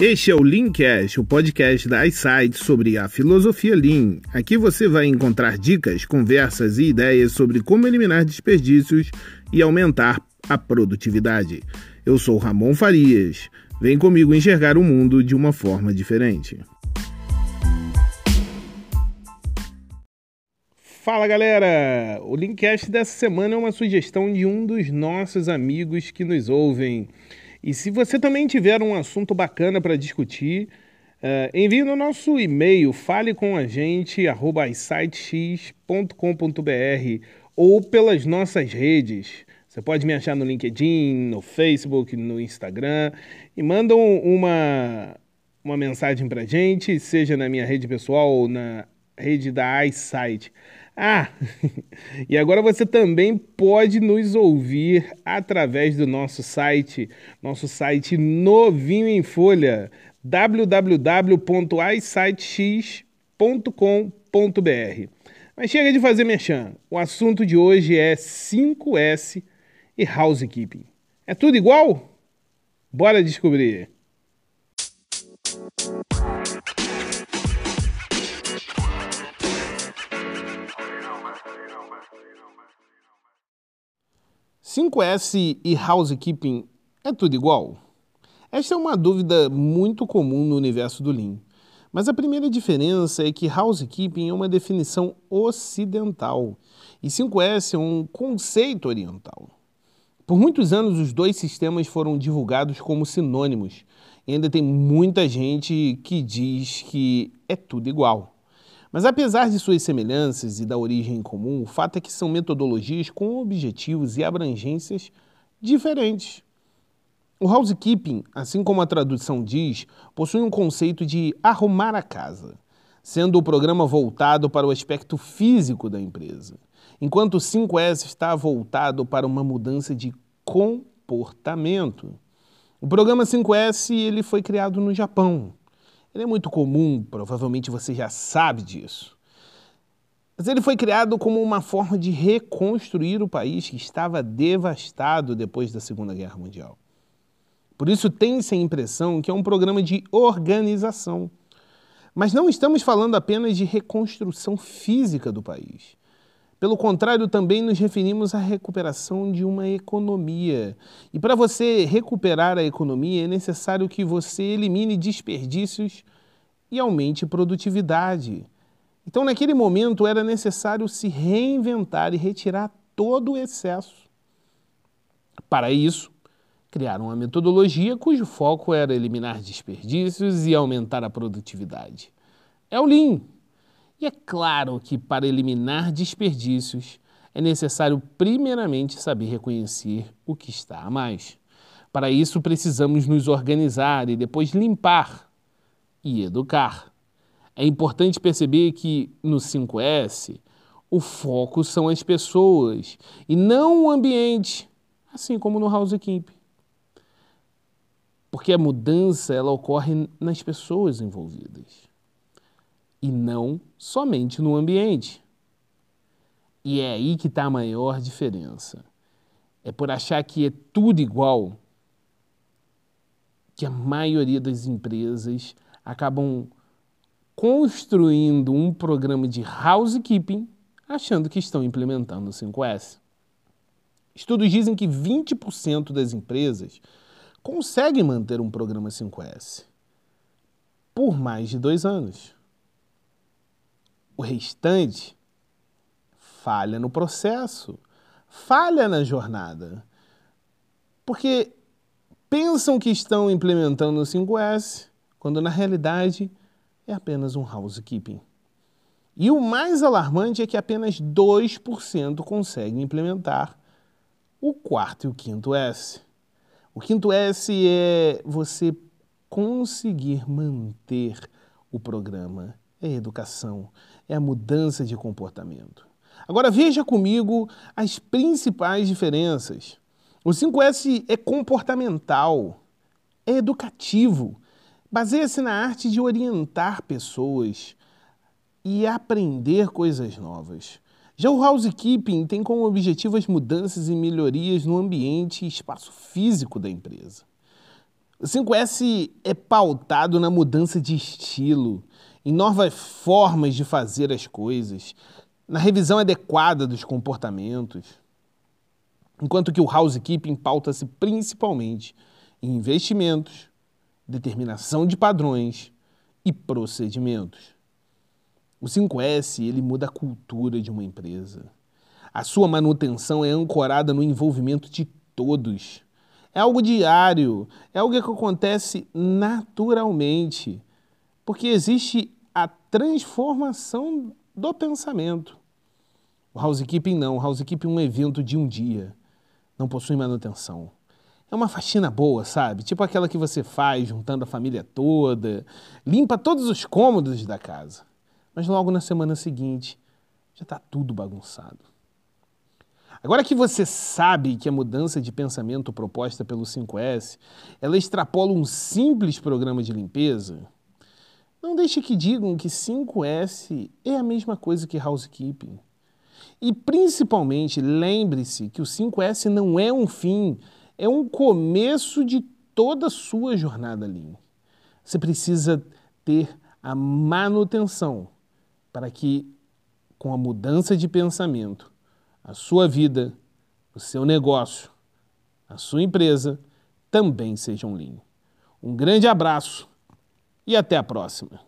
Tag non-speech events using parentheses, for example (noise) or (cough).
Este é o Leancast, o podcast da iSight sobre a filosofia Lean. Aqui você vai encontrar dicas, conversas e ideias sobre como eliminar desperdícios e aumentar a produtividade. Eu sou Ramon Farias. Vem comigo enxergar o mundo de uma forma diferente. Fala galera! O Linkcast dessa semana é uma sugestão de um dos nossos amigos que nos ouvem. E se você também tiver um assunto bacana para discutir, uh, envie no nosso e-mail, fale com a ou pelas nossas redes. Você pode me achar no LinkedIn, no Facebook, no Instagram e manda uma, uma mensagem para gente, seja na minha rede pessoal ou na rede da iSight. Ah, (laughs) e agora você também pode nos ouvir através do nosso site, nosso site novinho em folha, www.isightx.com.br. Mas chega de fazer mexão. O assunto de hoje é 5S e housekeeping. É tudo igual? Bora descobrir. 5S e housekeeping é tudo igual? Esta é uma dúvida muito comum no universo do Lean. Mas a primeira diferença é que housekeeping é uma definição ocidental e 5S é um conceito oriental. Por muitos anos, os dois sistemas foram divulgados como sinônimos e ainda tem muita gente que diz que é tudo igual. Mas apesar de suas semelhanças e da origem comum, o fato é que são metodologias com objetivos e abrangências diferentes. O housekeeping, assim como a tradução diz, possui um conceito de arrumar a casa, sendo o programa voltado para o aspecto físico da empresa, enquanto o 5S está voltado para uma mudança de comportamento. O programa 5S ele foi criado no Japão ele é muito comum, provavelmente você já sabe disso. Mas ele foi criado como uma forma de reconstruir o país que estava devastado depois da Segunda Guerra Mundial. Por isso tem-se a impressão que é um programa de organização. Mas não estamos falando apenas de reconstrução física do país. Pelo contrário, também nos referimos à recuperação de uma economia. E para você recuperar a economia, é necessário que você elimine desperdícios e aumente produtividade. Então, naquele momento, era necessário se reinventar e retirar todo o excesso. Para isso, criaram uma metodologia cujo foco era eliminar desperdícios e aumentar a produtividade. É o Lean e é claro que para eliminar desperdícios é necessário primeiramente saber reconhecer o que está a mais. Para isso precisamos nos organizar e depois limpar e educar. É importante perceber que no 5S o foco são as pessoas e não o ambiente, assim como no housekeeping. Porque a mudança ela ocorre nas pessoas envolvidas e não somente no ambiente. E é aí que está a maior diferença. É por achar que é tudo igual que a maioria das empresas acabam construindo um programa de housekeeping achando que estão implementando o 5S. Estudos dizem que 20% das empresas conseguem manter um programa 5S por mais de dois anos. O restante falha no processo, falha na jornada. Porque pensam que estão implementando o 5S, quando na realidade é apenas um housekeeping. E o mais alarmante é que apenas 2% conseguem implementar o quarto e o quinto S. O quinto S é você conseguir manter o programa, é educação, é a mudança de comportamento. Agora veja comigo as principais diferenças. O 5S é comportamental, é educativo, baseia-se na arte de orientar pessoas e aprender coisas novas. Já o housekeeping tem como objetivo as mudanças e melhorias no ambiente e espaço físico da empresa. O 5S é pautado na mudança de estilo, em novas formas de fazer as coisas, na revisão adequada dos comportamentos. Enquanto que o housekeeping pauta-se principalmente em investimentos, determinação de padrões e procedimentos. O 5S ele muda a cultura de uma empresa. A sua manutenção é ancorada no envolvimento de todos. É algo diário, é algo que acontece naturalmente, porque existe a transformação do pensamento. O housekeeping não, o housekeeping é um evento de um dia, não possui manutenção. É uma faxina boa, sabe? Tipo aquela que você faz juntando a família toda, limpa todos os cômodos da casa. Mas logo na semana seguinte já está tudo bagunçado. Agora que você sabe que a mudança de pensamento proposta pelo 5S, ela extrapola um simples programa de limpeza, não deixe que digam que 5S é a mesma coisa que housekeeping. E principalmente, lembre-se que o 5S não é um fim, é um começo de toda a sua jornada ali. Você precisa ter a manutenção para que, com a mudança de pensamento, a sua vida, o seu negócio, a sua empresa também sejam Lean. Um grande abraço e até a próxima.